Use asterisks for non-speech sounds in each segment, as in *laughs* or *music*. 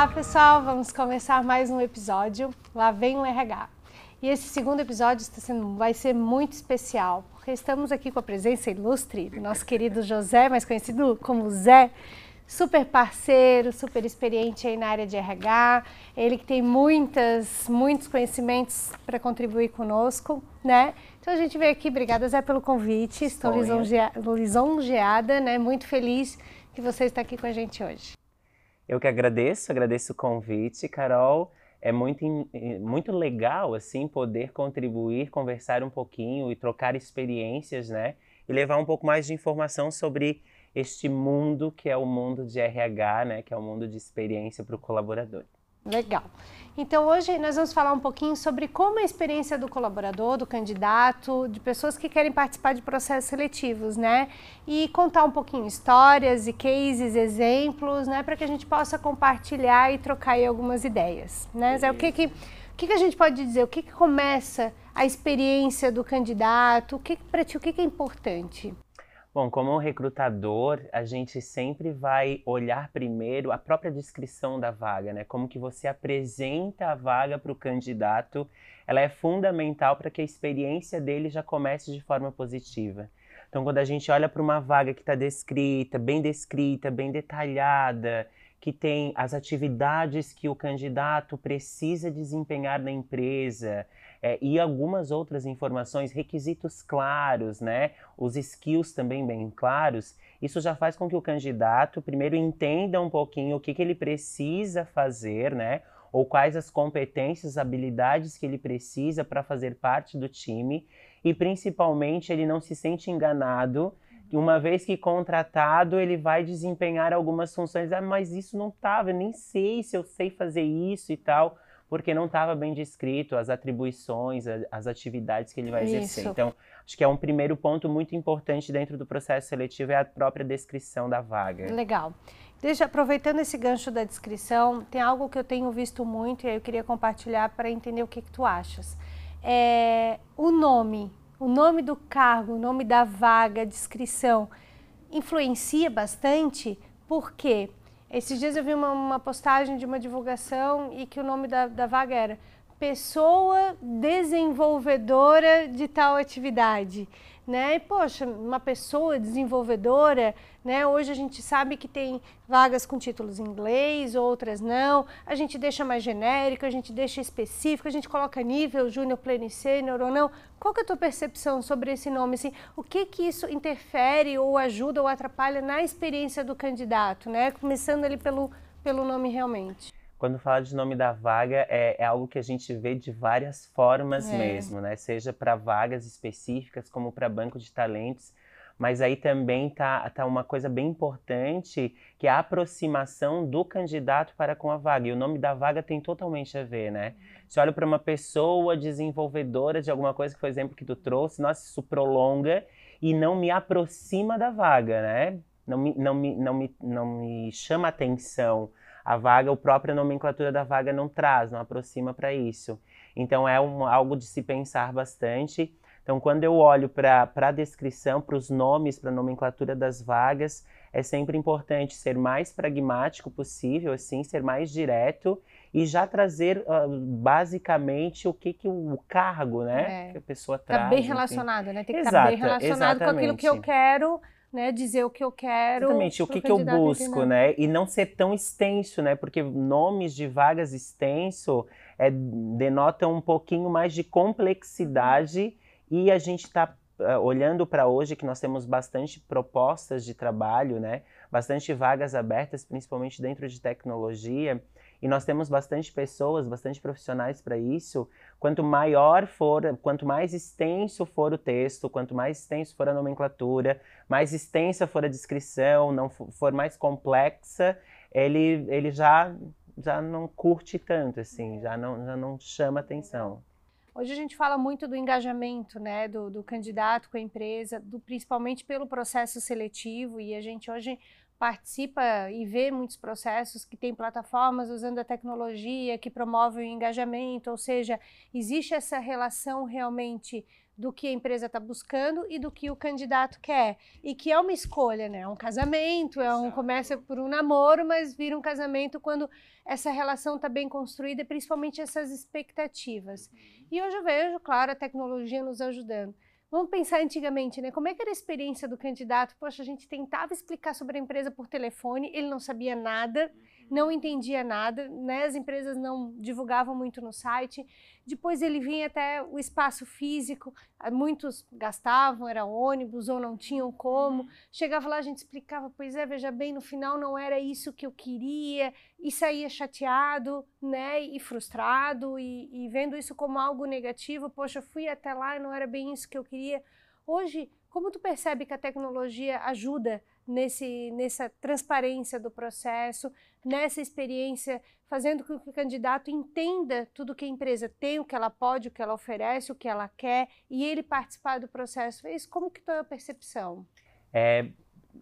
Olá pessoal, vamos começar mais um episódio. Lá vem o RH. E esse segundo episódio está sendo, vai ser muito especial, porque estamos aqui com a presença ilustre do nosso querido José, mais conhecido como Zé, super parceiro, super experiente aí na área de RH, ele que tem muitas, muitos conhecimentos para contribuir conosco, né? Então a gente veio aqui, obrigada Zé pelo convite, estou lisonjeada, lisonjeada, né? Muito feliz que você está aqui com a gente hoje. Eu que agradeço, agradeço o convite, Carol é muito, muito legal, assim, poder contribuir, conversar um pouquinho e trocar experiências, né? E levar um pouco mais de informação sobre este mundo que é o mundo de RH, né? Que é o mundo de experiência para o colaborador. Legal. Então hoje nós vamos falar um pouquinho sobre como a experiência do colaborador, do candidato, de pessoas que querem participar de processos seletivos, né? E contar um pouquinho histórias e cases, exemplos, né? Para que a gente possa compartilhar e trocar aí algumas ideias, né? Zé, o que que, o que que a gente pode dizer? O que que começa a experiência do candidato? O que para ti, o que que é importante? Bom, como recrutador, a gente sempre vai olhar primeiro a própria descrição da vaga, né? Como que você apresenta a vaga para o candidato, ela é fundamental para que a experiência dele já comece de forma positiva. Então, quando a gente olha para uma vaga que está descrita, bem descrita, bem detalhada, que tem as atividades que o candidato precisa desempenhar na empresa, é, e algumas outras informações, requisitos claros, né? Os skills também bem claros. Isso já faz com que o candidato primeiro entenda um pouquinho o que, que ele precisa fazer, né? Ou quais as competências, habilidades que ele precisa para fazer parte do time e principalmente ele não se sente enganado uma vez que contratado, ele vai desempenhar algumas funções. Ah, mas isso não estava, nem sei se eu sei fazer isso e tal porque não estava bem descrito as atribuições, as atividades que ele vai exercer. Isso. Então, acho que é um primeiro ponto muito importante dentro do processo seletivo é a própria descrição da vaga. Legal. Deixa, aproveitando esse gancho da descrição, tem algo que eu tenho visto muito e eu queria compartilhar para entender o que, que tu achas. É, o nome, o nome do cargo, o nome da vaga, a descrição, influencia bastante, por quê? Esses dias eu vi uma, uma postagem de uma divulgação e que o nome da, da vaga era pessoa desenvolvedora de tal atividade né? E, poxa, uma pessoa desenvolvedora, né? Hoje a gente sabe que tem vagas com títulos em inglês, outras não. A gente deixa mais genérico, a gente deixa específico, a gente coloca nível, júnior, pleno sênior ou não. Qual que é a tua percepção sobre esse nome? Assim, o que que isso interfere ou ajuda ou atrapalha na experiência do candidato, né? Começando ali pelo, pelo nome realmente. Quando fala de nome da vaga, é, é algo que a gente vê de várias formas é. mesmo, né? Seja para vagas específicas, como para banco de talentos. Mas aí também tá, tá uma coisa bem importante, que é a aproximação do candidato para com a vaga. E o nome da vaga tem totalmente a ver, né? Se olha para uma pessoa desenvolvedora de alguma coisa, que foi o exemplo que tu trouxe, nossa, isso prolonga e não me aproxima da vaga, né? Não me, não me, não me, não me chama atenção a vaga, a própria nomenclatura da vaga não traz, não aproxima para isso. Então é um, algo de se pensar bastante. Então, quando eu olho para a descrição, para os nomes, para a nomenclatura das vagas, é sempre importante ser mais pragmático possível, assim, ser mais direto e já trazer uh, basicamente o que, que o, cargo, né, é. que a pessoa traz. Está bem relacionado, né? Tem que estar tá bem relacionado exatamente. com aquilo que eu quero né, dizer o que eu quero. Exatamente, o que, que eu busco, né? E não ser tão extenso, né? Porque nomes de vagas extenso é, denotam um pouquinho mais de complexidade e a gente está uh, eh, olhando para hoje que nós temos bastante propostas de trabalho, né? Bastante vagas abertas, principalmente dentro de tecnologia e nós temos bastante pessoas, bastante profissionais para isso. Quanto maior for, quanto mais extenso for o texto, quanto mais extenso for a nomenclatura, mais extensa for a descrição, não for mais complexa, ele, ele já já não curte tanto assim, já não já não chama atenção. Hoje a gente fala muito do engajamento, né, do, do candidato com a empresa, do, principalmente pelo processo seletivo, e a gente hoje participa e vê muitos processos que tem plataformas usando a tecnologia que promovem o engajamento, ou seja, existe essa relação realmente do que a empresa está buscando e do que o candidato quer. E que é uma escolha, né? É um casamento, é um começa por um namoro, mas vira um casamento quando essa relação está bem construída, principalmente essas expectativas. E hoje eu vejo, claro, a tecnologia nos ajudando. Vamos pensar antigamente, né? Como é que era a experiência do candidato? Poxa, a gente tentava explicar sobre a empresa por telefone, ele não sabia nada, não entendia nada, né? As empresas não divulgavam muito no site. Depois ele vinha até o espaço físico, ah, muitos gastavam, era ônibus ou não tinham como. Chegava lá, a gente explicava, pois é, veja bem, no final não era isso que eu queria, e saía chateado, né, e frustrado, e, e vendo isso como algo negativo, poxa, fui até lá e não era bem isso que eu queria. Hoje, como tu percebe que a tecnologia ajuda nesse, nessa transparência do processo, nessa experiência, fazendo com que o candidato entenda tudo que a empresa tem, o que ela pode, o que ela oferece, o que ela quer, e ele participar do processo. Isso, como que é a percepção? É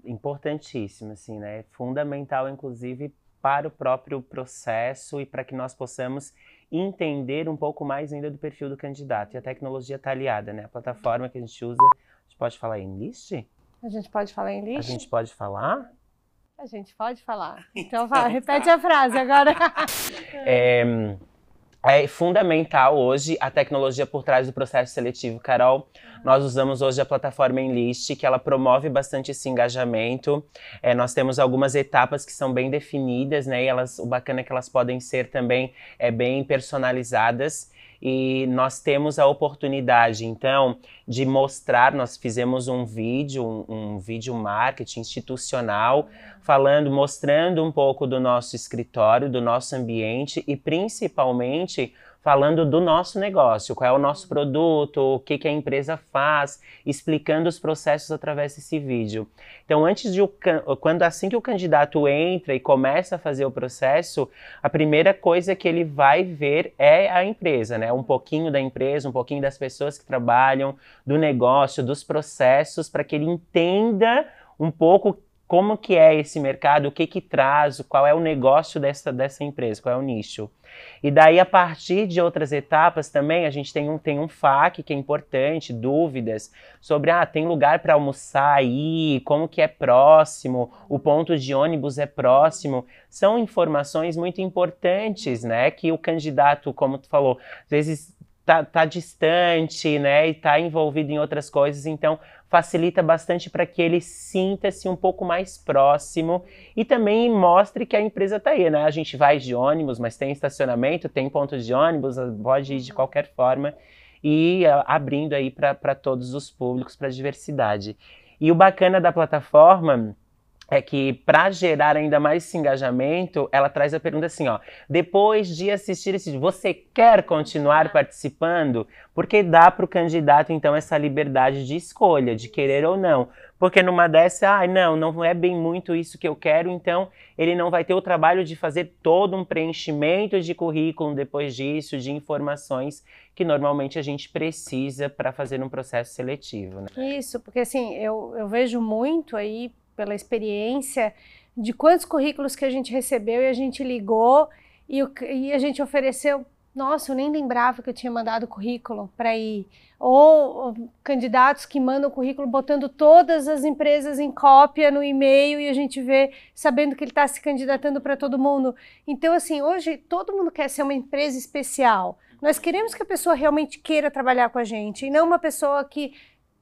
importantíssimo, assim, né? É fundamental, inclusive, para o próprio processo e para que nós possamos entender um pouco mais ainda do perfil do candidato. E a tecnologia está aliada, né? A plataforma que a gente usa, a gente pode falar em list? A gente pode falar em lixo? A gente pode falar? A gente pode falar. *laughs* Então, vai, repete a frase agora. *laughs* é, é fundamental hoje a tecnologia por trás do processo seletivo. Carol, nós usamos hoje a plataforma Enlist, que ela promove bastante esse engajamento. É, nós temos algumas etapas que são bem definidas, né? E elas, o bacana é que elas podem ser também é, bem personalizadas e nós temos a oportunidade, então, de mostrar. Nós fizemos um vídeo, um, um vídeo marketing institucional, falando, mostrando um pouco do nosso escritório, do nosso ambiente e principalmente falando do nosso negócio, qual é o nosso produto, o que, que a empresa faz, explicando os processos através desse vídeo. Então, antes de o, quando assim que o candidato entra e começa a fazer o processo, a primeira coisa que ele vai ver é a empresa, né? Um pouquinho da empresa, um pouquinho das pessoas que trabalham, do negócio, dos processos, para que ele entenda um pouco como que é esse mercado, o que que traz, qual é o negócio dessa, dessa empresa, qual é o nicho. E daí, a partir de outras etapas também, a gente tem um, tem um FAQ que é importante, dúvidas sobre, ah, tem lugar para almoçar aí, como que é próximo, o ponto de ônibus é próximo. São informações muito importantes, né, que o candidato, como tu falou, às vezes tá, tá distante, né, e tá envolvido em outras coisas, então facilita bastante para que ele sinta-se um pouco mais próximo e também mostre que a empresa está aí, né? A gente vai de ônibus, mas tem estacionamento, tem ponto de ônibus, pode ir de qualquer forma e abrindo aí para todos os públicos, para a diversidade. E o bacana da plataforma é que para gerar ainda mais esse engajamento, ela traz a pergunta assim, ó, depois de assistir esse você quer continuar participando? Porque dá para o candidato então essa liberdade de escolha, de querer ou não. Porque numa dessa, ah, não, não é bem muito isso que eu quero, então ele não vai ter o trabalho de fazer todo um preenchimento de currículo depois disso, de informações que normalmente a gente precisa para fazer um processo seletivo. Né? Isso, porque assim, eu, eu vejo muito aí pela experiência de quantos currículos que a gente recebeu e a gente ligou e, o, e a gente ofereceu. Nossa, eu nem lembrava que eu tinha mandado currículo para ir. Ou, ou, candidatos que mandam currículo botando todas as empresas em cópia no e-mail e a gente vê sabendo que ele está se candidatando para todo mundo. Então, assim, hoje todo mundo quer ser uma empresa especial. Nós queremos que a pessoa realmente queira trabalhar com a gente e não uma pessoa que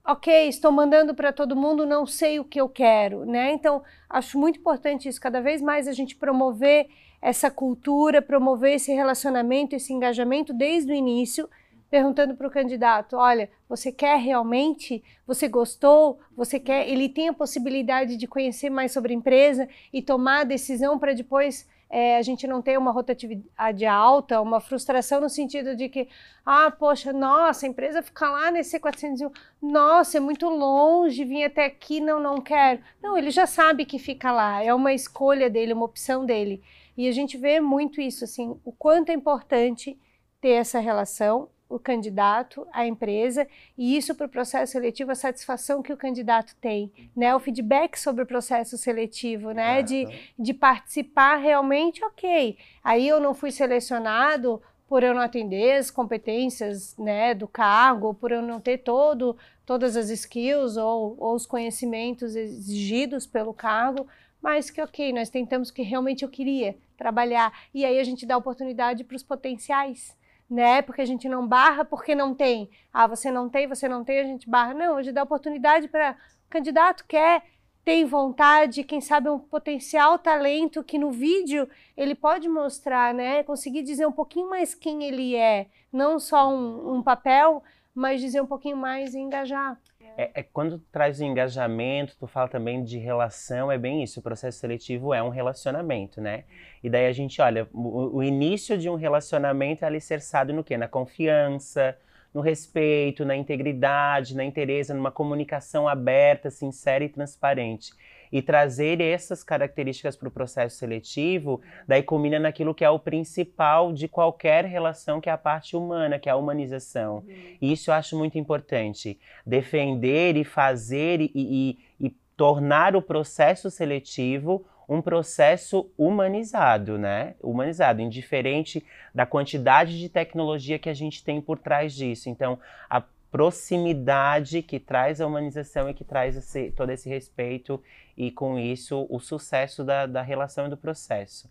ok, estou mandando para todo mundo, não sei o que eu quero, né? Então, acho muito importante isso, cada vez mais a gente promover essa cultura, promover esse relacionamento, esse engajamento desde o início, perguntando para o candidato, olha, você quer realmente? Você gostou? Você quer? Ele tem a possibilidade de conhecer mais sobre a empresa e tomar a decisão para depois é, a gente não ter uma rotatividade alta, uma frustração no sentido de que, ah, poxa, nossa, a empresa fica lá nesse 401, nossa, é muito longe, vim até aqui, não, não quero. Não, ele já sabe que fica lá, é uma escolha dele, uma opção dele. E a gente vê muito isso, assim, o quanto é importante ter essa relação o candidato, a empresa, e isso para o processo seletivo, a satisfação que o candidato tem, né? O feedback sobre o processo seletivo, né? De, de participar realmente, ok. Aí eu não fui selecionado por eu não atender as competências né, do cargo, por eu não ter todo, todas as skills ou, ou os conhecimentos exigidos pelo cargo, mas que ok, nós tentamos que realmente eu queria trabalhar. E aí a gente dá oportunidade para os potenciais, né? Porque a gente não barra porque não tem. Ah, você não tem, você não tem, a gente barra. Não, gente dá oportunidade para o candidato quer tem vontade, quem sabe um potencial talento que no vídeo ele pode mostrar, né? Conseguir dizer um pouquinho mais quem ele é, não só um, um papel, mas dizer um pouquinho mais e engajar. É, é, quando traz o engajamento, tu fala também de relação, é bem isso. O processo seletivo é um relacionamento, né? E daí a gente olha, o, o início de um relacionamento é alicerçado no quê? Na confiança, no respeito, na integridade, na interesse, numa comunicação aberta, sincera e transparente. E trazer essas características para o processo seletivo, daí culmina naquilo que é o principal de qualquer relação, que é a parte humana, que é a humanização. Uhum. E isso eu acho muito importante. Defender e fazer e, e, e tornar o processo seletivo um processo humanizado, né? Humanizado, indiferente da quantidade de tecnologia que a gente tem por trás disso. Então, a proximidade que traz a humanização e que traz esse, todo esse respeito e, com isso, o sucesso da, da relação e do processo.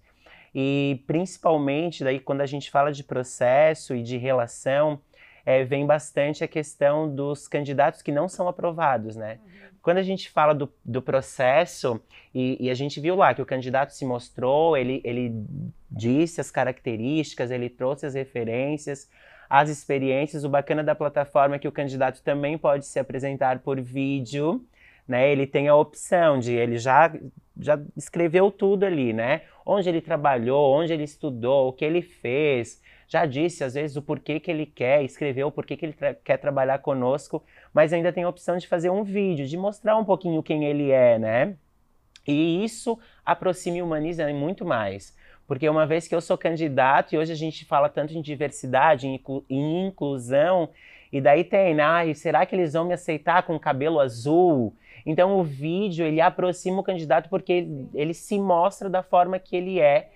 E, principalmente, daí, quando a gente fala de processo e de relação, é, vem bastante a questão dos candidatos que não são aprovados, né? Uhum. Quando a gente fala do, do processo, e, e, a gente viu lá que o candidato se mostrou, ele, ele disse as características, ele trouxe as referências, as experiências. O bacana da plataforma é que o candidato também pode se apresentar por vídeo, né? Ele tem a opção de, ele já, já escreveu tudo ali, né? Onde ele trabalhou, onde ele estudou, o que ele fez, já disse às vezes o porquê que ele quer, escreveu o porquê que ele tra quer trabalhar conosco, mas ainda tem a opção de fazer um vídeo, de mostrar um pouquinho quem ele é, né? E isso aproxima e humaniza muito mais. Porque uma vez que eu sou candidato, e hoje a gente fala tanto em diversidade, em, inclusão, e daí tem, ah, será que eles vão me aceitar com cabelo azul? Então o vídeo, ele aproxima o candidato porque ele, ele se mostra da forma que ele é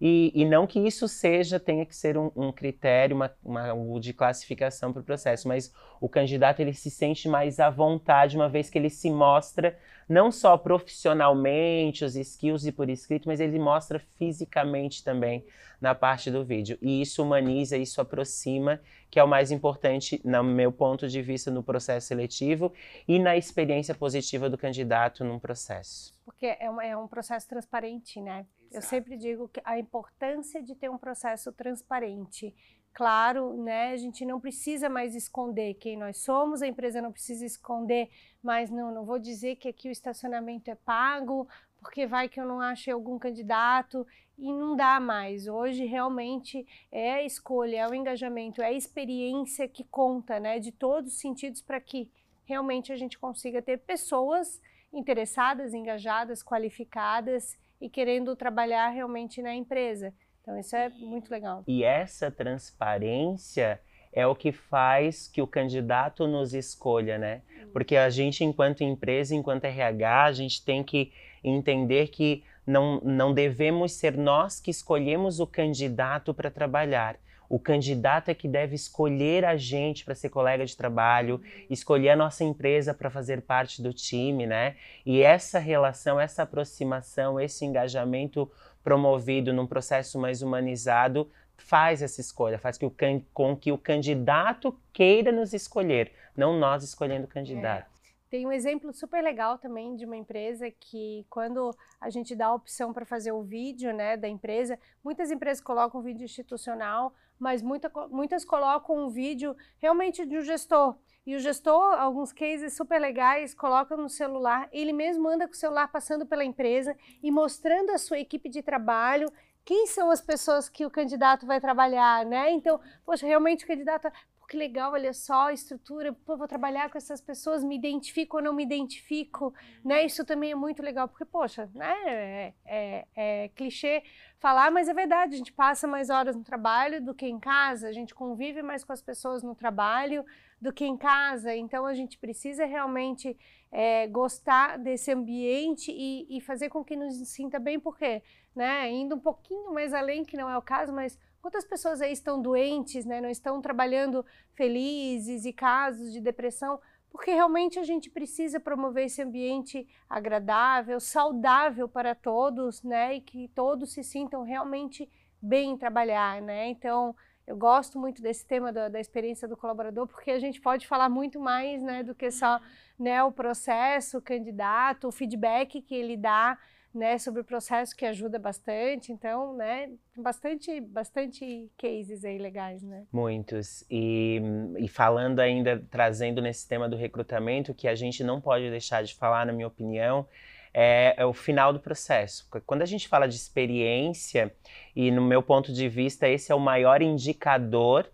e, e, não que isso seja, tenha que ser um, um critério uma, uma, de classificação para o processo, mas o candidato ele se sente mais à vontade uma vez que ele se mostra não só profissionalmente, os skills e por escrito, mas ele mostra fisicamente também na parte do vídeo. E isso humaniza, isso aproxima, que é o mais importante, no meu ponto de vista, no processo seletivo e na experiência positiva do candidato num processo. Porque é um, é um processo transparente, né? Eu sempre digo que a importância de ter um processo transparente. Claro, né, a gente não precisa mais esconder quem nós somos, a empresa não precisa esconder, mas não, não vou dizer que aqui o estacionamento é pago, porque vai que eu não achei algum candidato e não dá mais. Hoje realmente é a escolha, é o engajamento, é a experiência que conta, né, de todos os sentidos para que realmente a gente consiga ter pessoas interessadas, engajadas, qualificadas e querendo trabalhar realmente na empresa. Então isso é muito legal. E essa transparência é o que faz que o candidato nos escolha, né? Porque a gente, enquanto empresa, enquanto RH, a gente tem que entender que não, não devemos ser nós que escolhemos o candidato para trabalhar. O candidato é que deve escolher a gente para ser colega de trabalho, escolher a nossa empresa para fazer parte do time, né? E essa relação, essa aproximação, esse engajamento promovido num processo mais humanizado faz essa escolha, faz que o com que o candidato queira nos escolher, não nós escolhendo o candidato. É. Tem um exemplo super legal também de uma empresa que quando a gente dá a opção para fazer o vídeo né, da empresa, muitas empresas colocam vídeo institucional, mas muita, muitas colocam um vídeo realmente de um gestor. E o gestor, alguns cases super legais, coloca no celular, ele mesmo anda com o celular passando pela empresa e mostrando a sua equipe de trabalho, quem são as pessoas que o candidato vai trabalhar, né? Então, poxa, realmente o candidato, que legal, olha só a estrutura, pô, vou trabalhar com essas pessoas, me identifico ou não me identifico, né? Isso também é muito legal, porque, poxa, né? É, é, é clichê falar, mas é verdade, a gente passa mais horas no trabalho do que em casa, a gente convive mais com as pessoas no trabalho do que em casa, então a gente precisa realmente é, gostar desse ambiente e, e, fazer com que nos sinta bem, porque, né, indo um pouquinho mais além, que não é o caso, mas Quantas pessoas aí estão doentes, né? Não estão trabalhando felizes e casos de depressão? Porque realmente a gente precisa promover esse ambiente agradável, saudável para todos, né? E que todos se sintam realmente bem em trabalhar, né? Então, eu gosto muito desse tema da, da, experiência do colaborador, porque a gente pode falar muito mais né, do que só né, o processo, o candidato, o feedback que ele dá né, sobre o processo que ajuda bastante. Então, né, bastante, bastante cases aí legais, né? Muitos. E, e falando ainda, trazendo nesse tema do recrutamento, que a gente não pode deixar de falar, na minha opinião, é, é, o final do processo. Quando a gente fala de experiência, e no meu ponto de vista, esse é o maior indicador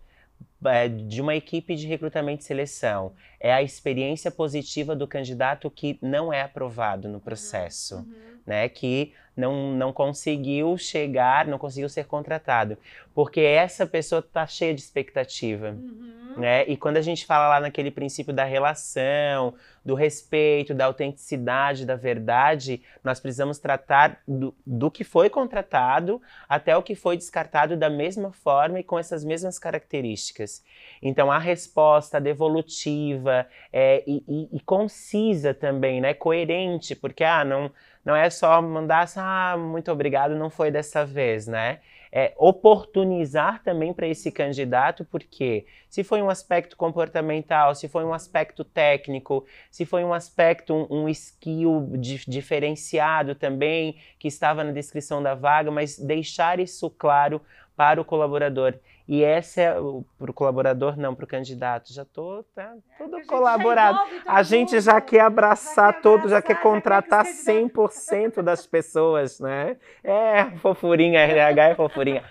é, de uma equipe de recrutamento e seleção. É a experiência positiva do candidato que não é aprovado no processo, uhum. né? Que não, não conseguiu chegar, não conseguiu ser contratado. Porque essa pessoa está cheia de expectativa. Uhum. Né? E quando a gente fala lá naquele princípio da relação, do respeito, da autenticidade, da verdade, nós precisamos tratar do, do que foi contratado até o que foi descartado da mesma forma e com essas mesmas características. Então, a resposta devolutiva é, e, e, e concisa também, né? coerente, porque ah, não não é só mandar assim, ah, muito obrigado, não foi dessa vez, né? É oportunizar também para esse candidato, porque se foi um aspecto comportamental, se foi um aspecto técnico, se foi um aspecto, um, um skill di diferenciado também, que estava na descrição da vaga, mas deixar isso claro para o colaborador. E essa é para o colaborador, não, para o candidato. Já estou tá, tudo é, colaborado. A gente já quer abraçar já todos, já quer contratar 100% das pessoas, né? É, fofurinha, RH é fofurinha.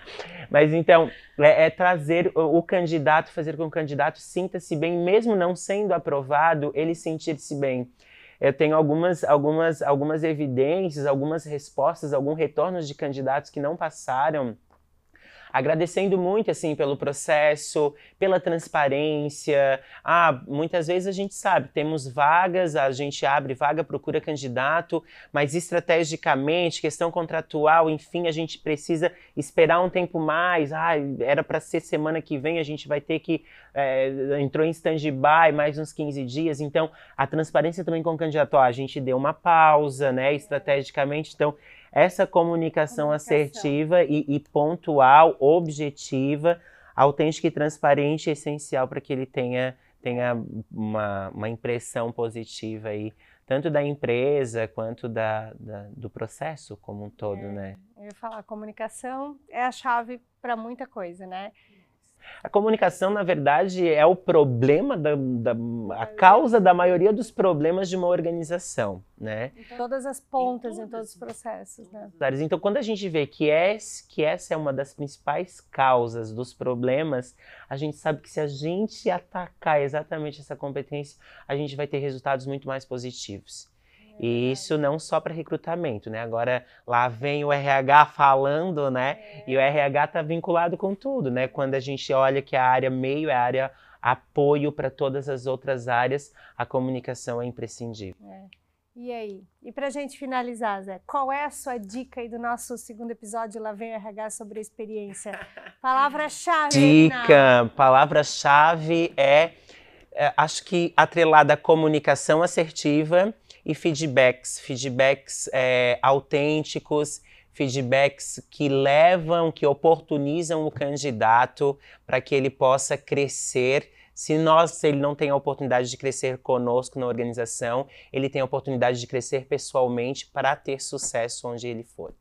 Mas então, é, é trazer o, o, candidato, fazer com que o candidato sinta-se bem, mesmo não sendo aprovado, ele sentir-se bem. Eu tenho algumas, algumas, algumas evidências, algumas respostas, alguns retornos de candidatos que não passaram agradecendo muito assim pelo processo, pela transparência. Ah, muitas vezes a gente sabe, temos vagas, a gente abre vaga, procura candidato, mas estrategicamente, questão contratual, enfim, a gente precisa esperar um tempo mais. Ah, era para ser semana que vem, a gente vai ter que é, entrou em stand-by mais uns 15 dias. Então, a transparência também com o candidato, ó, a gente deu uma pausa, né, estrategicamente. Então, essa comunicação, comunicação. assertiva e, e, pontual, objetiva, autêntica e transparente é essencial para que ele tenha, tenha uma, uma impressão positiva aí, tanto da empresa quanto da, da do processo como um todo, é, né? Eu ia falar, comunicação é a chave para muita coisa, né? A comunicação, na verdade, é o problema, da, da, a causa da maioria dos problemas de uma organização, né? Em todas as pontas, em, em todos os processos, né? Então, quando a gente vê que, é, que essa é uma das principais causas dos problemas, a gente sabe que se a gente atacar exatamente essa competência, a gente vai ter resultados muito mais positivos. E isso não só para recrutamento, né? Agora lá vem o RH falando, né? É. E o RH está vinculado com tudo, né? Quando a gente olha que a área meio é a área apoio para todas as outras áreas, a comunicação é imprescindível. É. E aí? E para a gente finalizar, Zé, qual é a sua dica aí do nosso segundo episódio Lá Vem o RH sobre a experiência? *laughs* Palavra-chave. Dica, palavra-chave é, é, acho que atrelada à comunicação assertiva e feedbacks, feedbacks é, autênticos, feedbacks que levam, que oportunizam o candidato para que ele possa crescer. Se nós, se ele não tem a oportunidade de crescer conosco na organização, ele tem a oportunidade de crescer pessoalmente para ter sucesso onde ele for.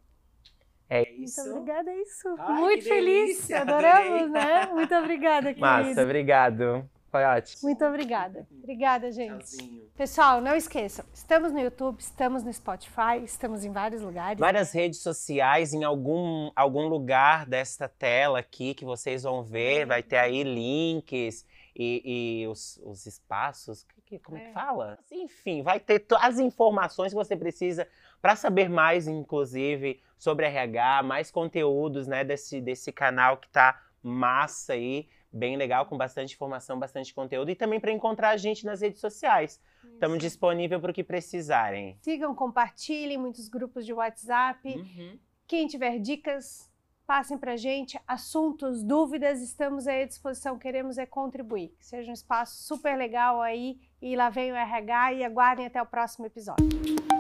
É isso. Muito obrigada, é isso. Ai, Muito feliz, adoramos, né? Muito obrigada, *laughs* querido. Massa, obrigado. Ótimo. Muito obrigada. Obrigada, gente. Tchauzinho. Pessoal, não esqueçam, estamos no YouTube, estamos no Spotify, estamos em vários lugares. Várias redes sociais, em algum, algum lugar desta tela aqui que vocês vão ver, vai ter aí links e, e os, os, espaços, como é. que fala? Enfim, vai ter as informações que você precisa para saber mais, inclusive, sobre RH, mais conteúdos né, desse, desse canal que tá massa aí bem legal, com bastante informação, bastante conteúdo. E também para encontrar a gente nas redes sociais. Estamos disponíveis para o que precisarem. Sigam, compartilhem muitos grupos de WhatsApp. Uhum. Quem tiver dicas, passem para gente assuntos, dúvidas, estamos aí à disposição, queremos é contribuir. Que seja um espaço super legal aí e lá vem o RH e aguardem até o próximo episódio.